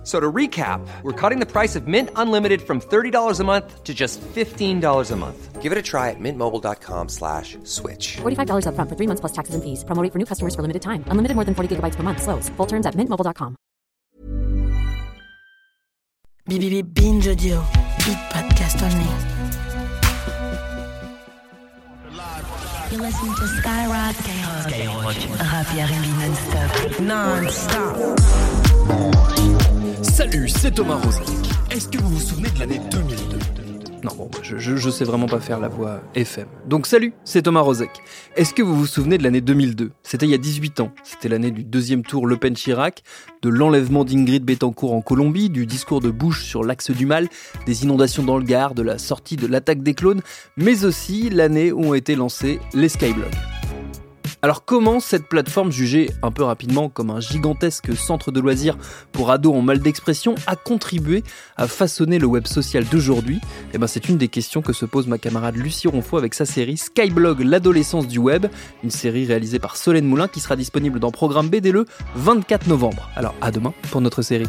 F- So to recap, we're cutting the price of Mint Unlimited from $30 a month to just $15 a month. Give it a try at mintmobile.com slash switch. $45 upfront for three months plus taxes and fees. Promo rate for new customers for limited time. Unlimited more than 40 gigabytes per month. Slows. Full terms at mintmobile.com. BBB Binge Audio. Beat Podcast only. You're listening to Skyrock. Skyrock. Rap et R&B non-stop. Non-stop. C'est Thomas Rozek. Est-ce que vous vous souvenez de l'année 2002 Non, bon, je, je, je sais vraiment pas faire la voix FM. Donc salut, c'est Thomas Rozek. Est-ce que vous vous souvenez de l'année 2002 C'était il y a 18 ans. C'était l'année du deuxième tour Le Pen Chirac, de l'enlèvement d'Ingrid Betancourt en Colombie, du discours de Bush sur l'axe du mal, des inondations dans le Gard, de la sortie de l'attaque des clones, mais aussi l'année où ont été lancés les Skyblogs. Alors comment cette plateforme jugée un peu rapidement comme un gigantesque centre de loisirs pour ados en mal d'expression a contribué à façonner le web social d'aujourd'hui? Eh ben c'est une des questions que se pose ma camarade Lucie Ronfaux avec sa série Skyblog l'adolescence du web, une série réalisée par Solène Moulin qui sera disponible dans Programme BD le 24 novembre. Alors à demain pour notre série.